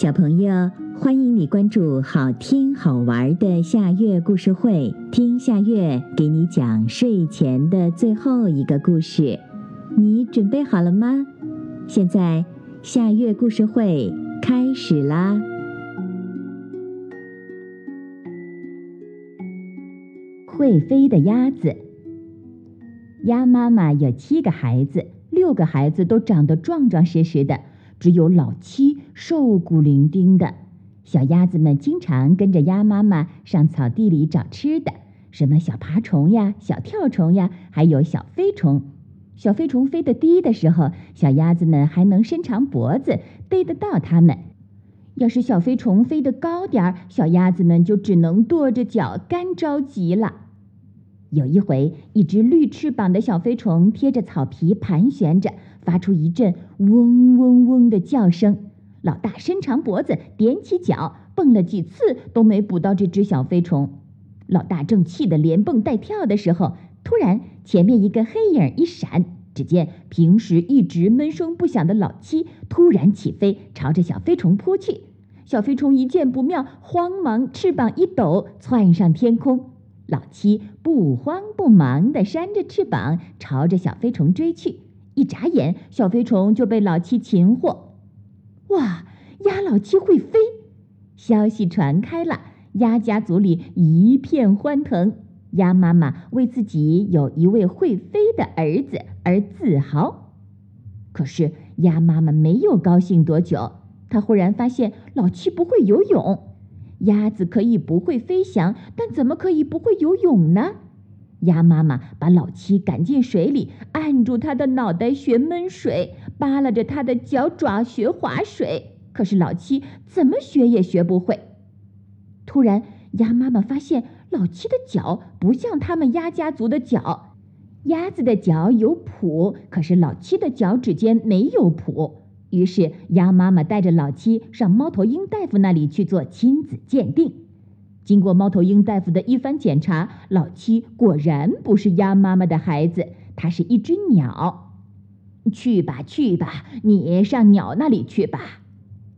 小朋友，欢迎你关注好听好玩的夏月故事会，听夏月给你讲睡前的最后一个故事。你准备好了吗？现在夏月故事会开始啦！会飞的鸭子。鸭妈妈有七个孩子，六个孩子都长得壮壮实实的。只有老七瘦骨伶仃的，小鸭子们经常跟着鸭妈妈上草地里找吃的，什么小爬虫呀、小跳虫呀，还有小飞虫。小飞虫飞得低的时候，小鸭子们还能伸长脖子逮得到它们；要是小飞虫飞得高点儿，小鸭子们就只能跺着脚，干着急了。有一回，一只绿翅膀的小飞虫贴着草皮盘旋着。发出一阵嗡嗡嗡的叫声，老大伸长脖子，踮起脚，蹦了几次都没捕到这只小飞虫。老大正气得连蹦带跳的时候，突然前面一个黑影一闪，只见平时一直闷声不响的老七突然起飞，朝着小飞虫扑去。小飞虫一见不妙，慌忙翅膀一抖，窜上天空。老七不慌不忙地扇着翅膀，朝着小飞虫追去。一眨眼，小飞虫就被老七擒获。哇，鸭老七会飞！消息传开了，鸭家族里一片欢腾。鸭妈妈为自己有一位会飞的儿子而自豪。可是，鸭妈妈没有高兴多久，她忽然发现老七不会游泳。鸭子可以不会飞翔，但怎么可以不会游泳呢？鸭妈妈把老七赶进水里，按住他的脑袋学闷水，扒拉着他的脚爪学划水。可是老七怎么学也学不会。突然，鸭妈妈发现老七的脚不像他们鸭家族的脚，鸭子的脚有蹼，可是老七的脚趾间没有蹼。于是，鸭妈妈带着老七上猫头鹰大夫那里去做亲子鉴定。经过猫头鹰大夫的一番检查，老七果然不是鸭妈妈的孩子，他是一只鸟。去吧，去吧，你上鸟那里去吧。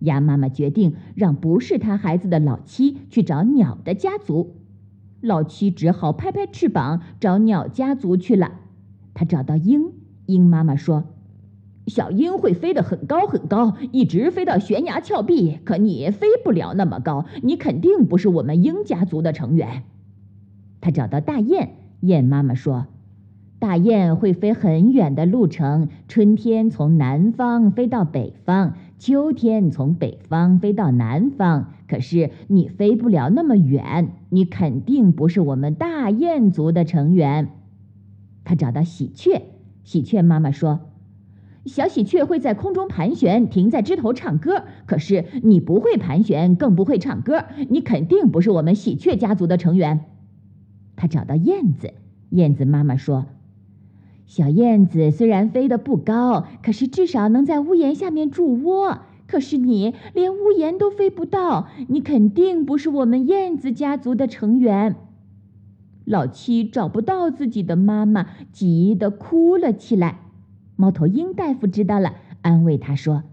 鸭妈妈决定让不是他孩子的老七去找鸟的家族。老七只好拍拍翅膀找鸟家族去了。他找到鹰，鹰妈妈说。小鹰会飞得很高很高，一直飞到悬崖峭壁。可你飞不了那么高，你肯定不是我们鹰家族的成员。他找到大雁，雁妈妈说：“大雁会飞很远的路程，春天从南方飞到北方，秋天从北方飞到南方。可是你飞不了那么远，你肯定不是我们大雁族的成员。”他找到喜鹊，喜鹊妈妈说。小喜鹊会在空中盘旋，停在枝头唱歌。可是你不会盘旋，更不会唱歌，你肯定不是我们喜鹊家族的成员。他找到燕子，燕子妈妈说：“小燕子虽然飞得不高，可是至少能在屋檐下面筑窝。可是你连屋檐都飞不到，你肯定不是我们燕子家族的成员。”老七找不到自己的妈妈，急得哭了起来。猫头鹰大夫知道了，安慰他说：“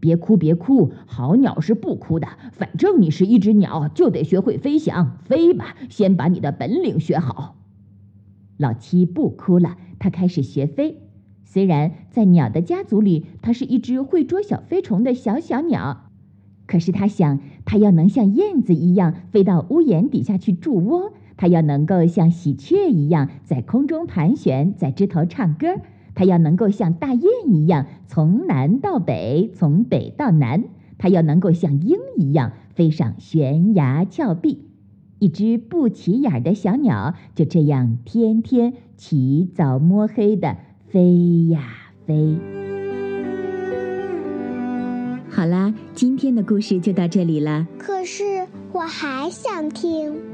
别哭，别哭，好鸟是不哭的。反正你是一只鸟，就得学会飞翔。飞吧，先把你的本领学好。”老七不哭了，他开始学飞。虽然在鸟的家族里，它是一只会捉小飞虫的小小鸟，可是他想，他要能像燕子一样飞到屋檐底下去筑窝，他要能够像喜鹊一样在空中盘旋，在枝头唱歌。它要能够像大雁一样从南到北，从北到南。它要能够像鹰一样飞上悬崖峭壁。一只不起眼的小鸟就这样天天起早摸黑的飞呀飞。好啦，今天的故事就到这里了。可是我还想听。